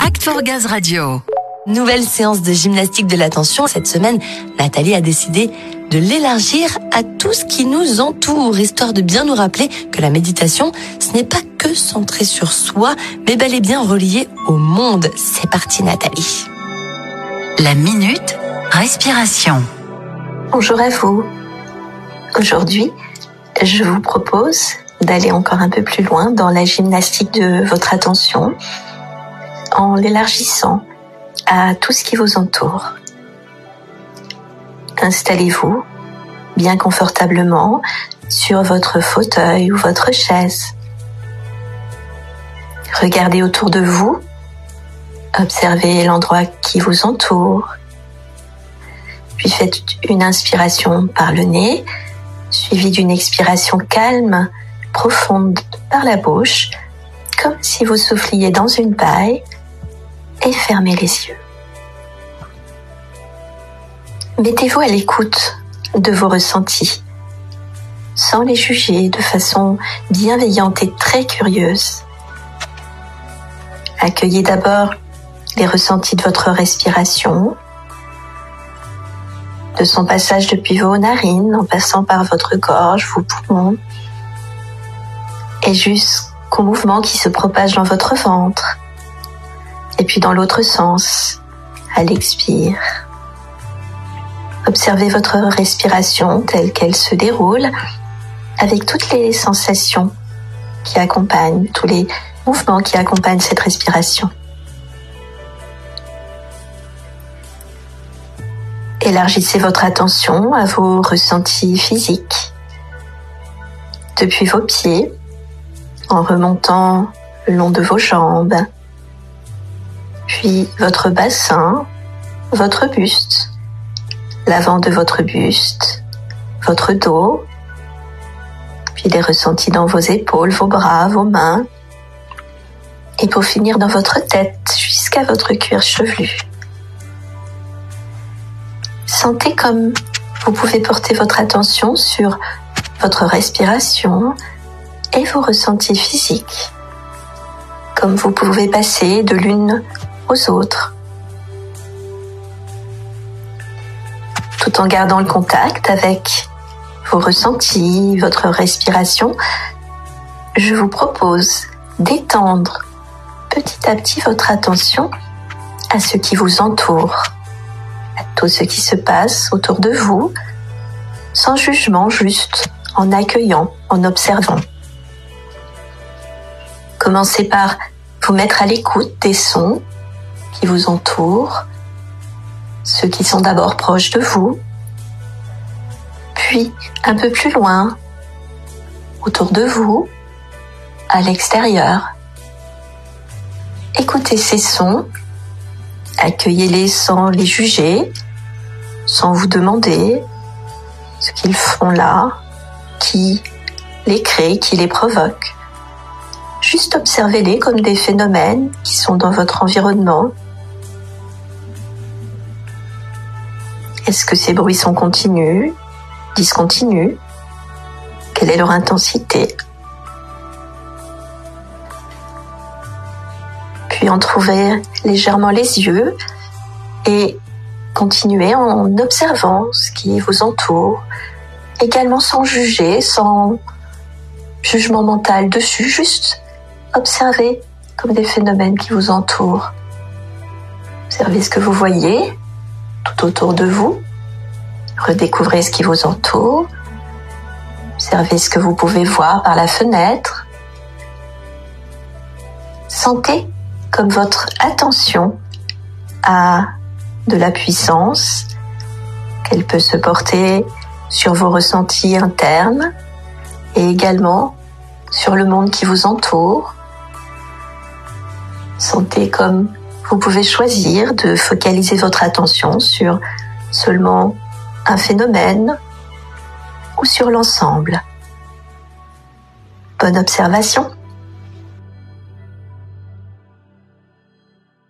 Act for Gaz Radio. Nouvelle séance de gymnastique de l'attention. Cette semaine, Nathalie a décidé de l'élargir à tout ce qui nous entoure, histoire de bien nous rappeler que la méditation, ce n'est pas que centré sur soi, mais bel et bien relié au monde. C'est parti Nathalie. La minute respiration. Bonjour à vous. Aujourd'hui, je vous propose d'aller encore un peu plus loin dans la gymnastique de votre attention en l'élargissant à tout ce qui vous entoure. Installez-vous bien confortablement sur votre fauteuil ou votre chaise. Regardez autour de vous, observez l'endroit qui vous entoure, puis faites une inspiration par le nez, suivie d'une expiration calme, profonde par la bouche, comme si vous souffliez dans une paille, et fermez les yeux. Mettez-vous à l'écoute de vos ressentis, sans les juger de façon bienveillante et très curieuse. Accueillez d'abord les ressentis de votre respiration, de son passage depuis vos narines en passant par votre gorge, vos poumons, et jusqu'au mouvement qui se propage dans votre ventre, et puis dans l'autre sens, à l'expire. Observez votre respiration telle qu'elle se déroule avec toutes les sensations qui accompagnent, tous les mouvements qui accompagnent cette respiration. Élargissez votre attention à vos ressentis physiques, depuis vos pieds, en remontant le long de vos jambes, puis votre bassin, votre buste, l'avant de votre buste, votre dos, puis les ressentis dans vos épaules, vos bras, vos mains, et pour finir dans votre tête jusqu'à votre cuir chevelu. Sentez comme vous pouvez porter votre attention sur votre respiration et vos ressentis physiques, comme vous pouvez passer de l'une aux autres. Tout en gardant le contact avec vos ressentis, votre respiration, je vous propose d'étendre petit à petit votre attention à ce qui vous entoure à tout ce qui se passe autour de vous, sans jugement, juste en accueillant, en observant. Commencez par vous mettre à l'écoute des sons qui vous entourent, ceux qui sont d'abord proches de vous, puis un peu plus loin, autour de vous, à l'extérieur. Écoutez ces sons Accueillez-les sans les juger, sans vous demander ce qu'ils font là, qui les crée, qui les provoque. Juste observez-les comme des phénomènes qui sont dans votre environnement. Est-ce que ces bruits sont continus, discontinus? Quelle est leur intensité? Puis trouver légèrement les yeux et continuer en observant ce qui vous entoure, également sans juger, sans jugement mental dessus, juste observer comme des phénomènes qui vous entourent. Observez ce que vous voyez tout autour de vous, redécouvrez ce qui vous entoure, observez ce que vous pouvez voir par la fenêtre, sentez comme votre attention a de la puissance, qu'elle peut se porter sur vos ressentis internes et également sur le monde qui vous entoure. Sentez comme vous pouvez choisir de focaliser votre attention sur seulement un phénomène ou sur l'ensemble. Bonne observation.